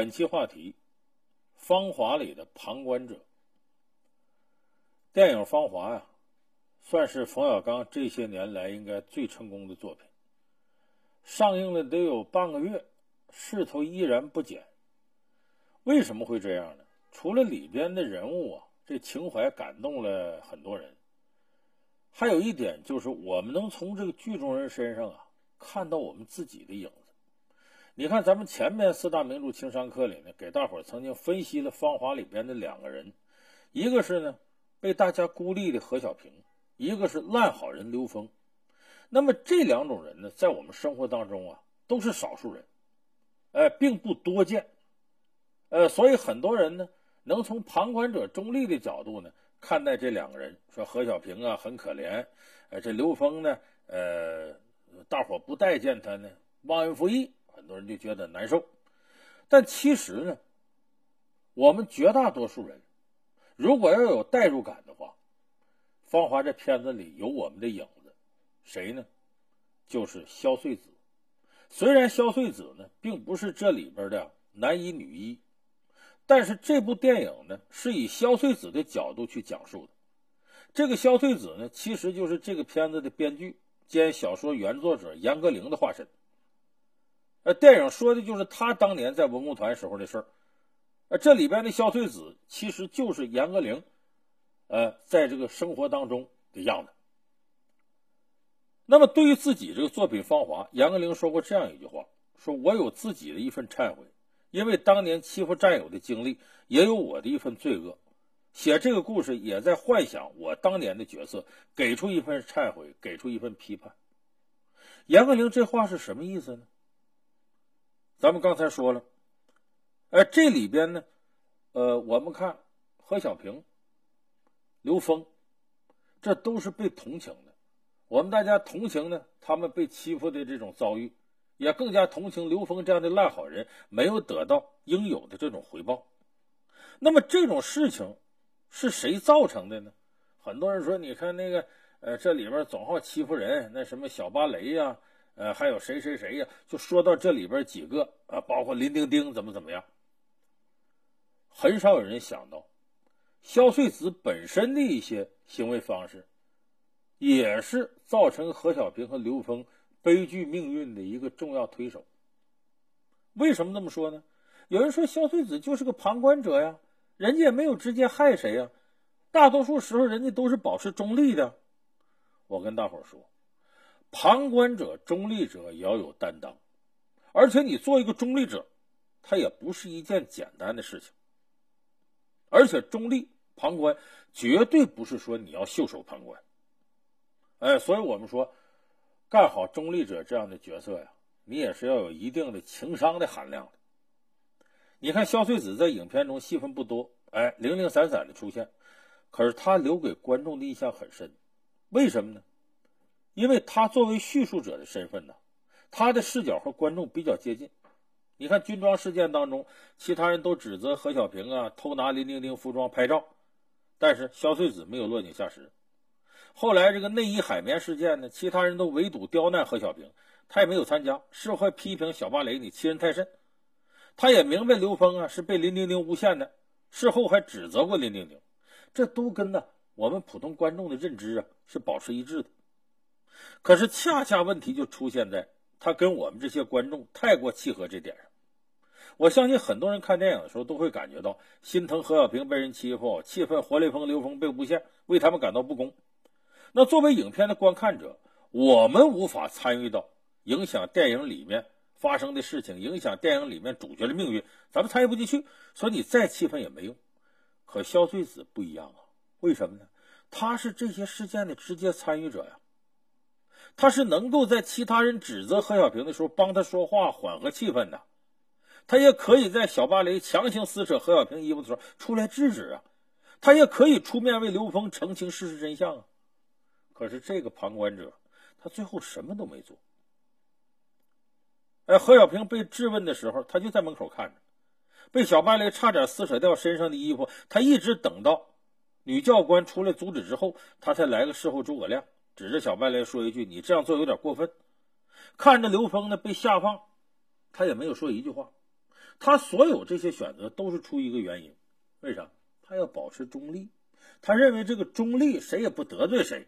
本期话题：《芳华》里的旁观者。电影《芳华》呀，算是冯小刚这些年来应该最成功的作品。上映了得有半个月，势头依然不减。为什么会这样呢？除了里边的人物啊，这情怀感动了很多人，还有一点就是我们能从这个剧中人身上啊看到我们自己的影子。你看，咱们前面四大名著情商课里呢，给大伙儿曾经分析了《芳华》里边的两个人，一个是呢被大家孤立的何小平，一个是烂好人刘峰。那么这两种人呢，在我们生活当中啊，都是少数人，哎，并不多见。呃，所以很多人呢，能从旁观者中立的角度呢，看待这两个人，说何小平啊很可怜，呃，这刘峰呢，呃，大伙不待见他呢，忘恩负义，很多人就觉得难受。但其实呢，我们绝大多数人，如果要有代入感的话，《芳华》这片子里有我们的影子，谁呢？就是萧穗子。虽然萧穗子呢，并不是这里边的男一女一。但是这部电影呢，是以萧穗子的角度去讲述的。这个萧穗子呢，其实就是这个片子的编剧兼小说原作者严歌苓的化身。呃，电影说的就是他当年在文工团时候的事儿。呃，这里边的萧穗子其实就是严歌苓，呃，在这个生活当中的样子。那么，对于自己这个作品《芳华》，严歌苓说过这样一句话：“说我有自己的一份忏悔。”因为当年欺负战友的经历，也有我的一份罪恶。写这个故事也在幻想我当年的角色，给出一份忏悔，给出一份批判。严歌苓这话是什么意思呢？咱们刚才说了，哎，这里边呢，呃，我们看何小平、刘峰，这都是被同情的。我们大家同情呢，他们被欺负的这种遭遇。也更加同情刘峰这样的烂好人没有得到应有的这种回报。那么这种事情是谁造成的呢？很多人说，你看那个，呃，这里边总好欺负人，那什么小芭蕾呀，呃，还有谁谁谁呀，就说到这里边几个啊，包括林丁丁怎么怎么样，很少有人想到，萧穗子本身的一些行为方式，也是造成何小平和刘峰。悲剧命运的一个重要推手。为什么这么说呢？有人说萧穗子就是个旁观者呀，人家也没有直接害谁呀，大多数时候人家都是保持中立的。我跟大伙说，旁观者、中立者也要有担当，而且你做一个中立者，他也不是一件简单的事情。而且中立旁观绝对不是说你要袖手旁观。哎，所以我们说。干好中立者这样的角色呀，你也是要有一定的情商的含量的。你看萧穗子在影片中戏份不多，哎，零零散散的出现，可是他留给观众的印象很深。为什么呢？因为他作为叙述者的身份呢，他的视角和观众比较接近。你看军装事件当中，其他人都指责何小平啊偷拿林丁丁服装拍照，但是萧穗子没有落井下石。后来这个内衣海绵事件呢，其他人都围堵刁难何小平，他也没有参加。事后还批评小芭蕾你欺人太甚，他也明白刘峰啊是被林丁丁诬陷的，事后还指责过林丁丁，这都跟呢我们普通观众的认知啊是保持一致的。可是恰恰问题就出现在他跟我们这些观众太过契合这点上。我相信很多人看电影的时候都会感觉到心疼何小平被人欺负，气愤活雷锋、刘峰被诬陷，为他们感到不公。那作为影片的观看者，我们无法参与到影响电影里面发生的事情，影响电影里面主角的命运，咱们参与不进去，所以你再气愤也没用。可萧穗子不一样啊，为什么呢？他是这些事件的直接参与者呀，他是能够在其他人指责何小平的时候帮他说话，缓和气氛的，他也可以在小芭蕾强行撕扯何小平衣服的时候出来制止啊，他也可以出面为刘峰澄清事实真相啊。可是这个旁观者，他最后什么都没做。哎，何小平被质问的时候，他就在门口看着，被小芭蕾差点撕扯掉身上的衣服，他一直等到女教官出来阻止之后，他才来个事后诸葛亮，指着小芭蕾说一句：“你这样做有点过分。”看着刘峰呢被下放，他也没有说一句话。他所有这些选择都是出于一个原因，为啥？他要保持中立，他认为这个中立谁也不得罪谁，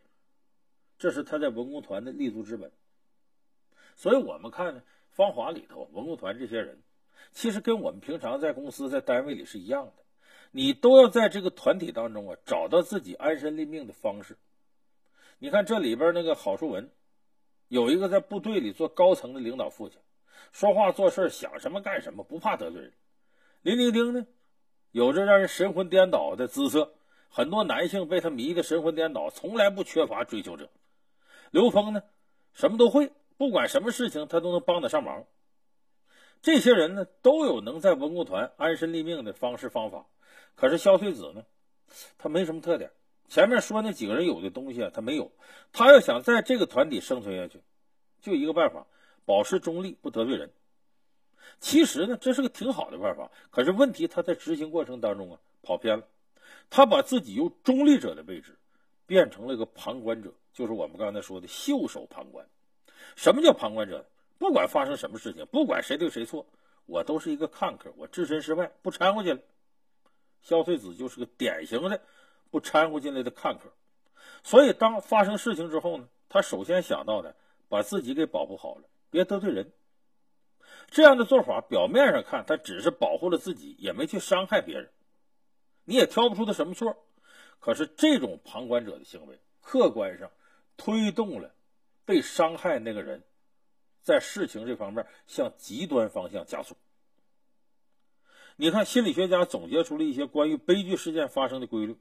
这是他在文工团的立足之本。所以我们看呢，芳华里头文工团这些人，其实跟我们平常在公司在单位里是一样的，你都要在这个团体当中啊找到自己安身立命的方式。你看这里边那个郝树文，有一个在部队里做高层的领导父亲，说话做事想什么干什么，不怕得罪人。林丁丁呢，有着让人神魂颠倒的姿色，很多男性被他迷得神魂颠倒，从来不缺乏追求者。刘峰呢，什么都会，不管什么事情他都能帮得上忙。这些人呢，都有能在文工团安身立命的方式方法。可是肖翠子呢，他没什么特点。前面说那几个人有的东西啊，他没有。他要想在这个团体生存下去，就一个办法：保持中立，不得罪人。其实呢，这是个挺好的办法。可是问题他在执行过程当中啊，跑偏了。他把自己由中立者的位置变成了一个旁观者，就是我们刚才说的袖手旁观。什么叫旁观者？不管发生什么事情，不管谁对谁错，我都是一个看客，我置身事外，不掺和进来。萧翠子就是个典型的。不掺和进来的看客，所以当发生事情之后呢，他首先想到的把自己给保护好了，别得罪人。这样的做法表面上看，他只是保护了自己，也没去伤害别人，你也挑不出他什么错。可是这种旁观者的行为，客观上推动了被伤害那个人在事情这方面向极端方向加速。你看，心理学家总结出了一些关于悲剧事件发生的规律。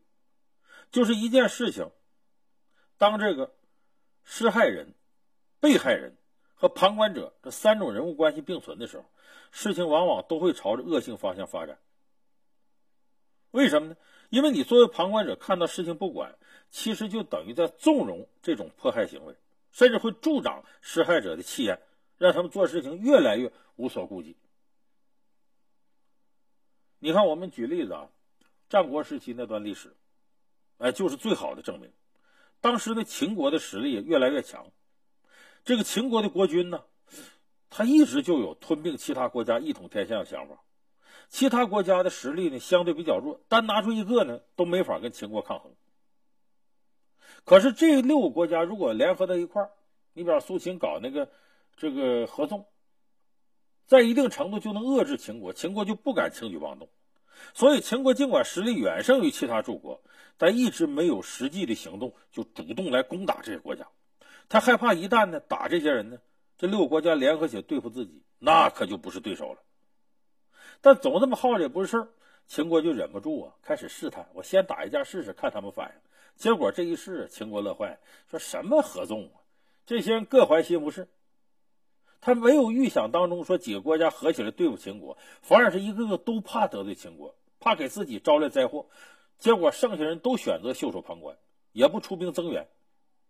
就是一件事情，当这个施害人、被害人和旁观者这三种人物关系并存的时候，事情往往都会朝着恶性方向发展。为什么呢？因为你作为旁观者看到事情不管，其实就等于在纵容这种迫害行为，甚至会助长施害者的气焰，让他们做事情越来越无所顾忌。你看，我们举例子啊，战国时期那段历史。哎，就是最好的证明。当时呢，秦国的实力越来越强。这个秦国的国君呢，他一直就有吞并其他国家、一统天下的想法。其他国家的实力呢，相对比较弱，单拿出一个呢，都没法跟秦国抗衡。可是这六个国家如果联合在一块儿，你比方苏秦搞那个这个合纵，在一定程度就能遏制秦国，秦国就不敢轻举妄动。所以，秦国尽管实力远胜于其他诸国，但一直没有实际的行动，就主动来攻打这些国家。他害怕一旦呢打这些人呢，这六个国家联合起来对付自己，那可就不是对手了。但总这么耗着也不是事儿，秦国就忍不住啊，开始试探：我先打一架试试，看他们反应。结果这一试，秦国乐坏了，说什么合纵啊？这些人各怀心不是。他没有预想当中说几个国家合起来对付秦国，反而是一个个都怕得罪秦国，怕给自己招来灾祸。结果剩下人都选择袖手旁观，也不出兵增援。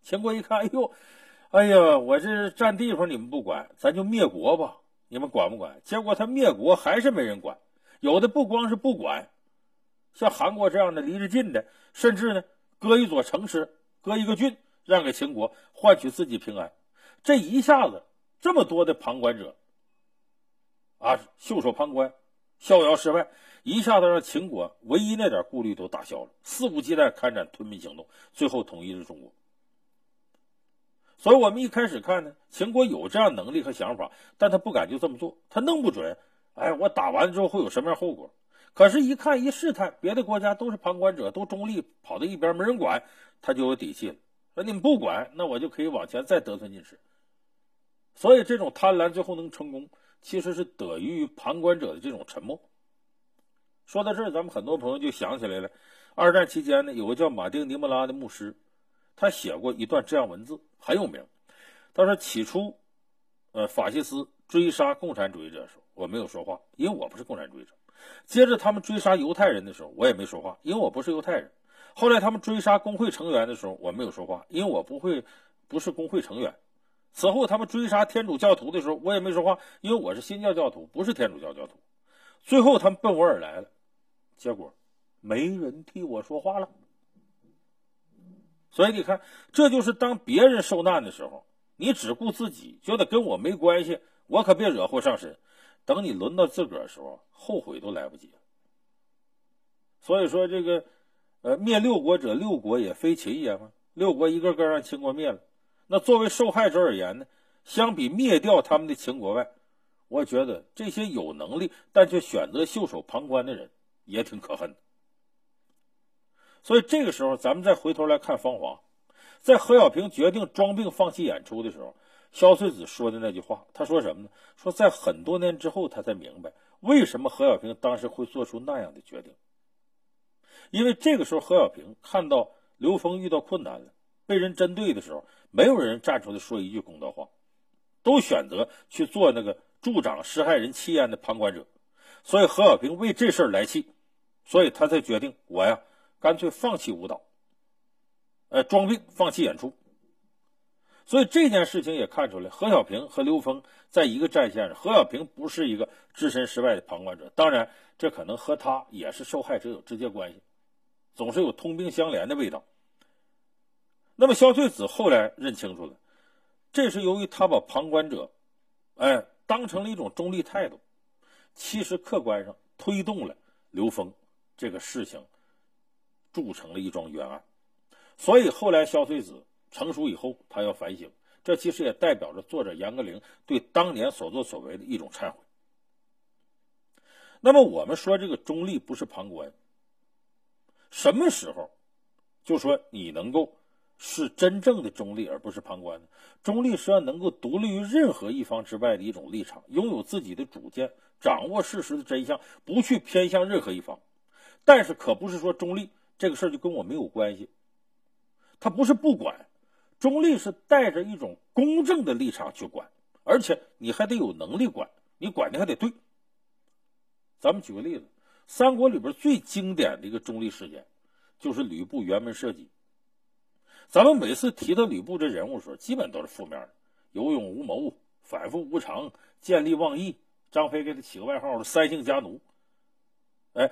秦国一看，哎呦，哎呀，我这占地方你们不管，咱就灭国吧，你们管不管？结果他灭国还是没人管，有的不光是不管，像韩国这样的离着近的，甚至呢割一座城池，割一个郡让给秦国，换取自己平安。这一下子。这么多的旁观者，啊，袖手旁观，逍遥世外，一下子让秦国唯一那点顾虑都打消了，肆无忌惮开展吞并行动，最后统一了中国。所以，我们一开始看呢，秦国有这样能力和想法，但他不敢就这么做，他弄不准，哎，我打完之后会有什么样后果？可是，一看一试探，别的国家都是旁观者，都中立，跑到一边没人管，他就有底气了。说你们不管，那我就可以往前再得寸进尺。所以，这种贪婪最后能成功，其实是得益于旁观者的这种沉默。说到这儿，咱们很多朋友就想起来了，二战期间呢，有个叫马丁·尼莫拉的牧师，他写过一段这样文字，很有名。他说：“起初，呃，法西斯追杀共产主义者的时候，我没有说话，因为我不是共产主义者；接着他们追杀犹太人的时候，我也没说话，因为我不是犹太人；后来他们追杀工会成员的时候，我没有说话，因为我不会，不是工会成员。”此后，他们追杀天主教徒的时候，我也没说话，因为我是新教教徒，不是天主教教徒。最后，他们奔我而来了，结果没人替我说话了。所以你看，这就是当别人受难的时候，你只顾自己，觉得跟我没关系，我可别惹祸上身。等你轮到自个儿的时候，后悔都来不及。所以说，这个，呃，灭六国者，六国也非秦也嘛。六国一个个让秦国灭了，那作为受害者而言呢，相比灭掉他们的秦国外，我觉得这些有能力但却选择袖手旁观的人也挺可恨的。所以这个时候，咱们再回头来看方华，在何小平决定装病放弃演出的时候。萧穗子说的那句话，他说什么呢？说在很多年之后，他才明白为什么何小平当时会做出那样的决定。因为这个时候，何小平看到刘峰遇到困难了，被人针对的时候，没有人站出来说一句公道话，都选择去做那个助长施害人气焰的旁观者。所以何小平为这事儿来气，所以他才决定我呀，干脆放弃舞蹈，呃，装病放弃演出。所以这件事情也看出来，何小平和刘峰在一个战线上。何小平不是一个置身事外的旁观者，当然，这可能和他也是受害者有直接关系，总是有通病相连的味道。那么萧翠子后来认清楚了，这是由于他把旁观者，哎，当成了一种中立态度。其实客观上推动了刘峰这个事情铸成了一桩冤案。所以后来萧翠子。成熟以后，他要反省，这其实也代表着作者严歌苓对当年所作所为的一种忏悔。那么，我们说这个中立不是旁观，什么时候就说你能够是真正的中立，而不是旁观呢？中立是要能够独立于任何一方之外的一种立场，拥有自己的主见，掌握事实的真相，不去偏向任何一方。但是，可不是说中立这个事儿就跟我没有关系，他不是不管。中立是带着一种公正的立场去管，而且你还得有能力管，你管的还得对。咱们举个例子，三国里边最经典的一个中立事件，就是吕布辕门射戟。咱们每次提到吕布这人物的时候，基本都是负面的，有勇无谋，反复无常，见利忘义。张飞给他起个外号“三姓家奴”。哎，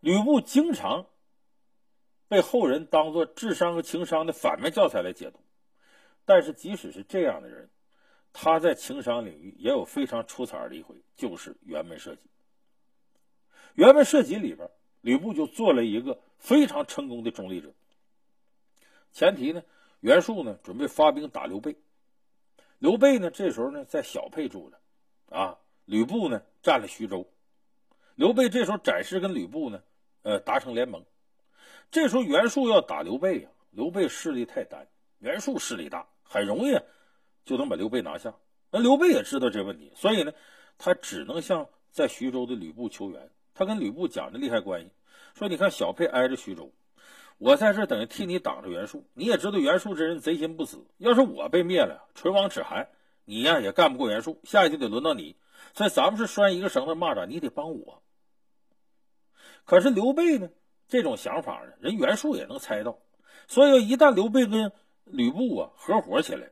吕布经常。被后人当做智商和情商的反面教材来解读，但是即使是这样的人，他在情商领域也有非常出彩的一回，就是辕门射戟。辕门射戟里边，吕布就做了一个非常成功的中立者。前提呢，袁术呢准备发兵打刘备，刘备呢这时候呢在小沛住着，啊，吕布呢占了徐州，刘备这时候暂时跟吕布呢，呃，达成联盟。这时候袁术要打刘备呀，刘备势力太单，袁术势力大，很容易就能把刘备拿下。那刘备也知道这问题，所以呢，他只能向在徐州的吕布求援。他跟吕布讲的利害关系，说：“你看小沛挨着徐州，我在这等于替你挡着袁术。你也知道袁术这人贼心不死，要是我被灭了，唇亡齿寒，你呀也干不过袁术，下一就得轮到你。所以咱们是拴一个绳子蚂蚱，你得帮我。可是刘备呢？”这种想法呢，人袁术也能猜到，所以一旦刘备跟吕布啊合伙起来，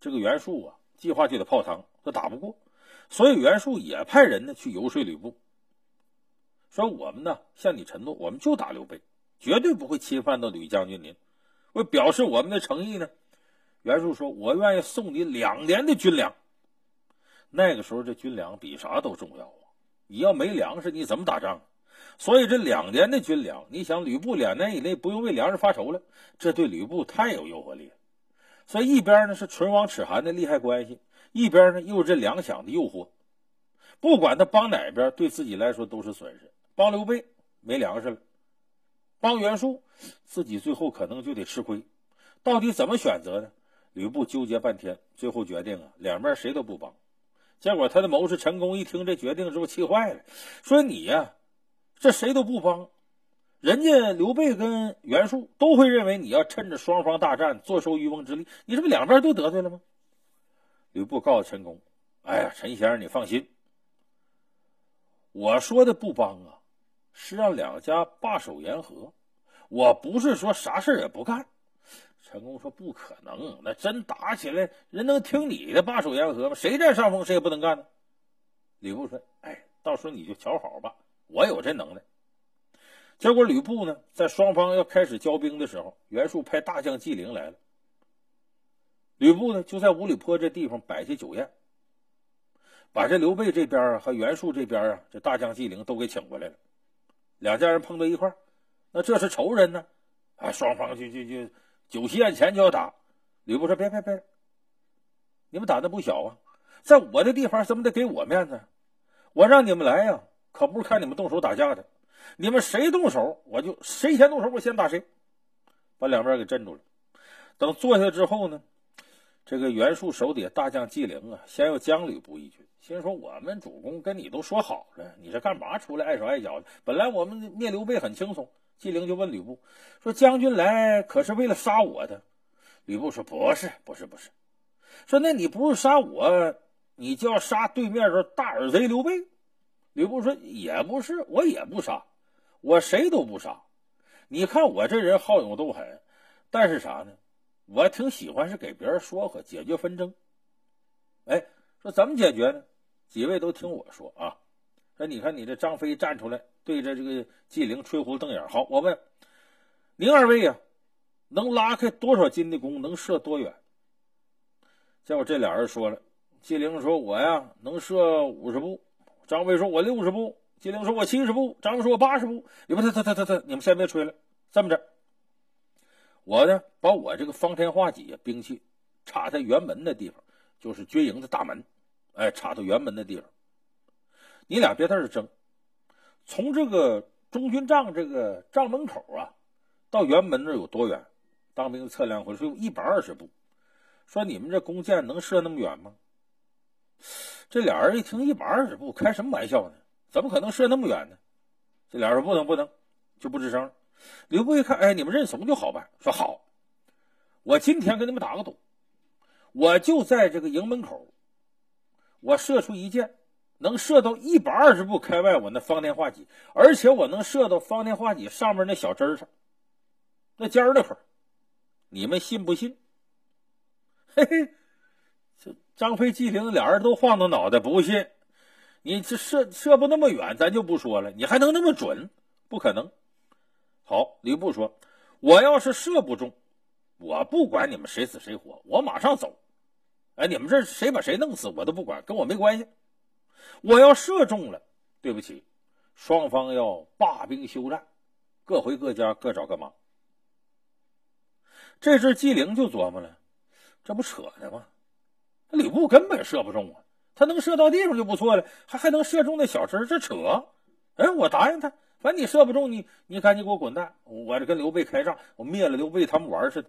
这个袁术啊计划就得泡汤，他打不过，所以袁术也派人呢去游说吕布，说我们呢向你承诺，我们就打刘备，绝对不会侵犯到吕将军您。为表示我们的诚意呢，袁术说：“我愿意送你两年的军粮。”那个时候这军粮比啥都重要啊！你要没粮食，你怎么打仗？所以这两年的军粮，你想吕布两年以内不用为粮食发愁了，这对吕布太有诱惑力了。所以一边呢是唇亡齿寒的利害关系，一边呢又是这粮饷的诱惑。不管他帮哪边，对自己来说都是损失。帮刘备没粮食了，帮袁术自己最后可能就得吃亏。到底怎么选择呢？吕布纠结半天，最后决定啊，两边谁都不帮。结果他的谋士陈宫一听这决定之后气坏了，说你呀。这谁都不帮，人家刘备跟袁术都会认为你要趁着双方大战坐收渔翁之利，你这不两边都得罪了吗？吕布告诉陈宫：“哎呀，陈先生，你放心，我说的不帮啊，是让两家罢手言和，我不是说啥事也不干。”陈宫说：“不可能，那真打起来，人能听你的罢手言和吗？谁占上风，谁也不能干呢。”吕布说：“哎，到时候你就瞧好吧。”我有这能耐。结果吕布呢，在双方要开始交兵的时候，袁术派大将纪灵来了。吕布呢，就在五里坡这地方摆下酒宴。把这刘备这边啊和袁术这边啊，这大将纪灵都给请过来了。两家人碰到一块那这是仇人呢，啊，双方就就就酒席宴前就要打。吕布说：“别别别，你们胆子不小啊，在我的地方怎么得给我面子？我让你们来呀，可不是看你们动手打架的。你们谁动手，我就谁先动手，我先打谁，把两边给镇住了。等坐下之后呢，这个袁术手底下大将纪灵啊，先要将吕布一军。”心说：“我们主公跟你都说好了，你这干嘛出来碍手碍脚的？本来我们灭刘备很轻松。”纪灵就问吕布说：“将军来可是为了杀我的？”吕布说：“不是，不是，不是。”说：“那你不是杀我，你就要杀对面这大耳贼刘备？”吕布说：“也不是，我也不杀，我谁都不杀。你看我这人好勇斗狠，但是啥呢？我挺喜欢是给别人说和，解决纷争。哎，说怎么解决呢？”几位都听我说啊！说你看你这张飞站出来对着这个纪灵吹胡子瞪眼。好，我问您二位呀，能拉开多少斤的弓？能射多远？结果这俩人说了，纪灵说：“我呀能射五十步。”张飞说：“我六十步。”纪灵说：“我七十步。”张飞说：“我八十步。”你们他他他他他，你们先别吹了，这么着，我呢把我这个方天画戟兵器插在辕门的地方，就是军营的大门。哎，插到辕门的地方，你俩别在这争。从这个中军帐这个帐门口啊，到辕门那有多远？当兵测量回说有一百二十步。说你们这弓箭能射那么远吗？这俩人一听一百二十步，开什么玩笑呢？怎么可能射那么远呢？这俩人说不能不能，就不吱声。刘备一看，哎，你们认怂就好办。说好，我今天跟你们打个赌，我就在这个营门口。我射出一箭，能射到一百二十步开外，我那方天画戟，而且我能射到方天画戟上面那小针上，那尖儿那块你们信不信？嘿嘿，这张飞、纪灵俩人都晃动脑袋，不信。你这射射不那么远，咱就不说了，你还能那么准？不可能。好，吕布说：“我要是射不中，我不管你们谁死谁活，我马上走。”哎，你们这谁把谁弄死，我都不管，跟我没关系。我要射中了，对不起，双方要罢兵休战，各回各家，各找各妈。这时纪灵就琢磨了，这不扯呢吗？吕布根本射不中啊，他能射到地方就不错了，还还能射中那小针，这扯。哎，我答应他，反正你射不中，你你赶紧给我滚蛋，我这跟刘备开仗，我灭了刘备，他们玩似的。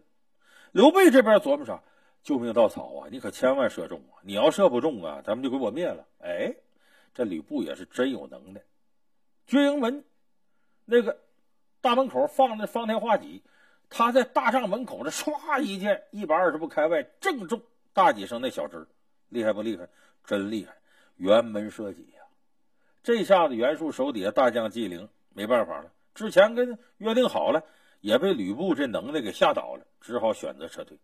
刘备这边琢磨啥？救命稻草啊！你可千万射中啊！你要射不中啊，咱们就给我灭了。哎，这吕布也是真有能耐。军营门那个大门口放的方天画戟，他在大帐门口这唰一箭，一百二十步开外，正中大戟上那小枝厉害不厉害？真厉害！辕门射戟呀！这下子袁术手底下大将纪灵没办法了，之前跟约定好了，也被吕布这能耐给吓倒了，只好选择撤退。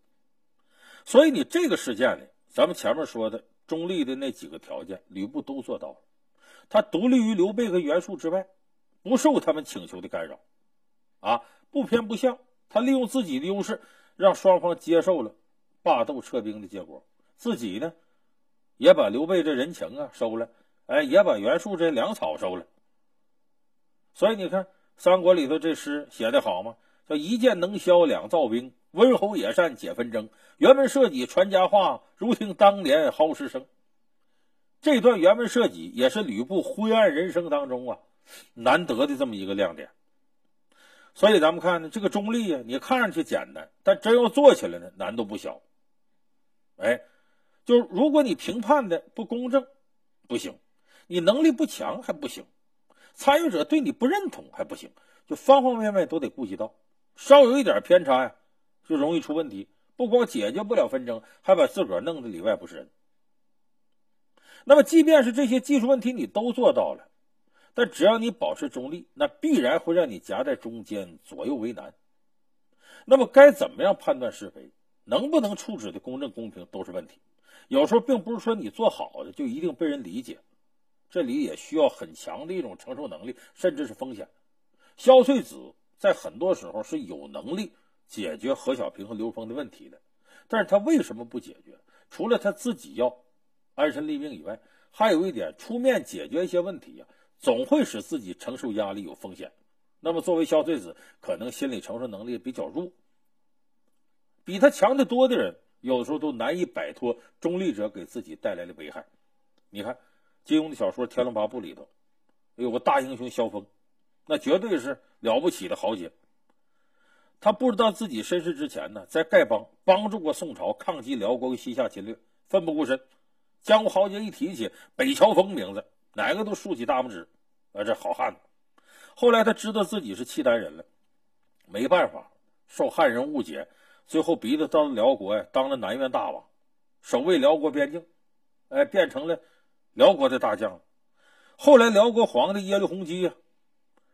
所以你这个事件里，咱们前面说的中立的那几个条件，吕布都做到了。他独立于刘备和袁术之外，不受他们请求的干扰，啊，不偏不向。他利用自己的优势，让双方接受了霸斗撤兵的结果，自己呢，也把刘备这人情啊收了，哎，也把袁术这粮草收了。所以你看，三国里头这诗写的好吗？叫一箭能消两灶兵。温侯野善解纷争，辕门射戟传佳话，如听当年蒿石声。这段辕门射戟也是吕布灰暗人生当中啊难得的这么一个亮点。所以咱们看呢，这个中立呀，你看上去简单，但真要做起来呢，难度不小。哎，就如果你评判的不公正，不行；你能力不强还不行；参与者对你不认同还不行，就方方面面都得顾及到。稍有一点偏差呀。就容易出问题，不光解决不了纷争，还把自个儿弄得里外不是人。那么，即便是这些技术问题你都做到了，但只要你保持中立，那必然会让你夹在中间，左右为难。那么，该怎么样判断是非，能不能处置的公正公平，都是问题。有时候，并不是说你做好的就一定被人理解，这里也需要很强的一种承受能力，甚至是风险。萧翠子在很多时候是有能力。解决何小平和刘峰的问题的，但是他为什么不解决？除了他自己要安身立命以外，还有一点，出面解决一些问题呀，总会使自己承受压力有风险。那么，作为萧翠子，可能心理承受能力比较弱，比他强得多的人，有的时候都难以摆脱中立者给自己带来的危害。你看，金庸的小说《天龙八部》里头有个大英雄萧峰，那绝对是了不起的豪杰。他不知道自己身世之前呢，在丐帮帮助过宋朝抗击辽国和西夏侵略，奋不顾身。江湖豪杰一提起北乔峰名字，哪个都竖起大拇指，啊，这好汉子。后来他知道自己是契丹人了，没办法，受汉人误解，最后逼他到了辽国呀，当了南院大王，守卫辽国边境，哎，变成了辽国的大将。后来辽国皇帝耶律洪基啊，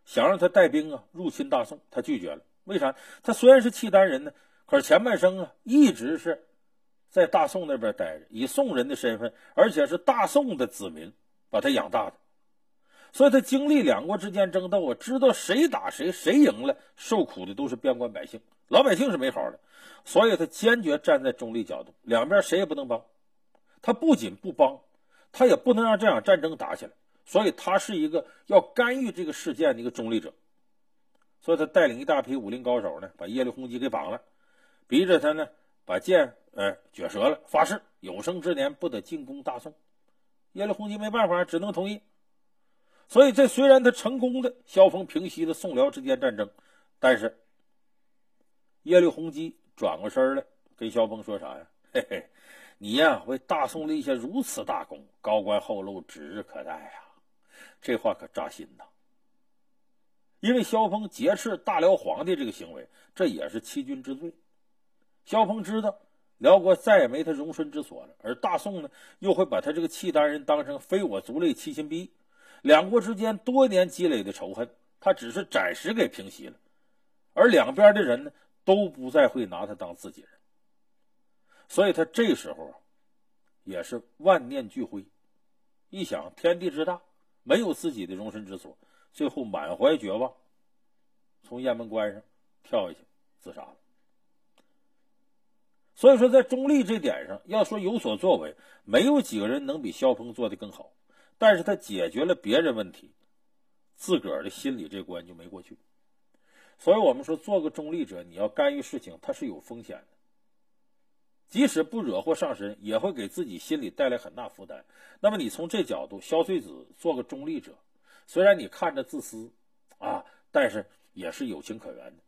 想让他带兵啊入侵大宋，他拒绝了。为啥？他虽然是契丹人呢，可是前半生啊一直是在大宋那边待着，以宋人的身份，而且是大宋的子民，把他养大的。所以他经历两国之间争斗啊，知道谁打谁，谁赢了，受苦的都是边关百姓，老百姓是没好的。所以他坚决站在中立角度，两边谁也不能帮。他不仅不帮，他也不能让这场战争打起来。所以他是一个要干预这个事件的一个中立者。所以他带领一大批武林高手呢，把耶律洪基给绑了，逼着他呢把剑呃撅折了，发誓有生之年不得进攻大宋。耶律洪基没办法，只能同意。所以，这虽然他成功的萧峰平息了宋辽之间战争，但是耶律洪基转过身来跟萧峰说啥呀？嘿嘿，你呀为大宋立下如此大功，高官厚禄指日可待呀！这话可扎心呐。因为萧峰劫持大辽皇帝这个行为，这也是欺君之罪。萧峰知道辽国再也没他容身之所了，而大宋呢又会把他这个契丹人当成非我族类，欺心必异。两国之间多年积累的仇恨，他只是暂时给平息了，而两边的人呢，都不再会拿他当自己人，所以他这时候，也是万念俱灰，一想天地之大，没有自己的容身之所，最后满怀绝望，从雁门关上跳下去自杀了。所以说，在中立这点上，要说有所作为，没有几个人能比萧峰做的更好。但是他解决了别人问题，自个儿的心理这关就没过去。所以我们说，做个中立者，你要干预事情，它是有风险的。即使不惹祸上身，也会给自己心里带来很大负担。那么你从这角度，萧穗子做个中立者，虽然你看着自私啊，但是也是有情可原的。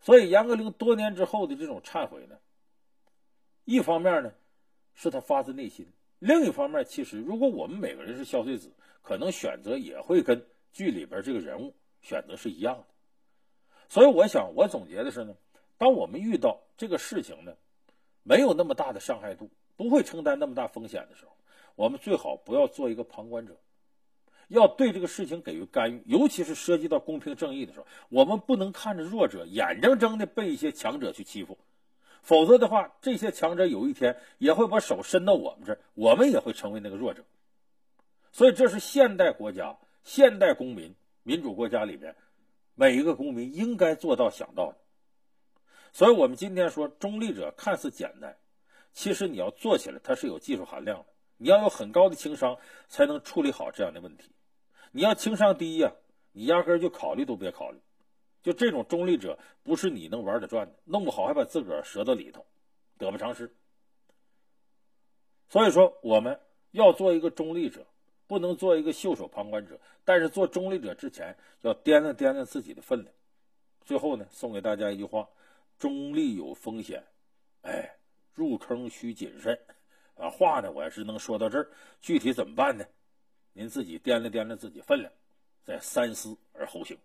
所以杨格陵多年之后的这种忏悔呢，一方面呢，是他发自内心。另一方面，其实如果我们每个人是萧穗子，可能选择也会跟剧里边这个人物选择是一样的。所以，我想我总结的是呢，当我们遇到这个事情呢，没有那么大的伤害度，不会承担那么大风险的时候，我们最好不要做一个旁观者，要对这个事情给予干预。尤其是涉及到公平正义的时候，我们不能看着弱者眼睁睁的被一些强者去欺负。否则的话，这些强者有一天也会把手伸到我们这儿，我们也会成为那个弱者。所以，这是现代国家、现代公民、民主国家里边每一个公民应该做到、想到的。所以，我们今天说中立者看似简单，其实你要做起来，它是有技术含量的。你要有很高的情商，才能处理好这样的问题。你要情商低呀，你压根就考虑都别考虑。就这种中立者，不是你能玩得转的，弄不好还把自个儿折到里头，得不偿失。所以说，我们要做一个中立者，不能做一个袖手旁观者。但是做中立者之前，要掂量掂量自己的分量。最后呢，送给大家一句话：中立有风险，哎，入坑需谨慎。啊，话呢，我也是能说到这儿，具体怎么办呢？您自己掂量掂量自己分量，再三思而后行。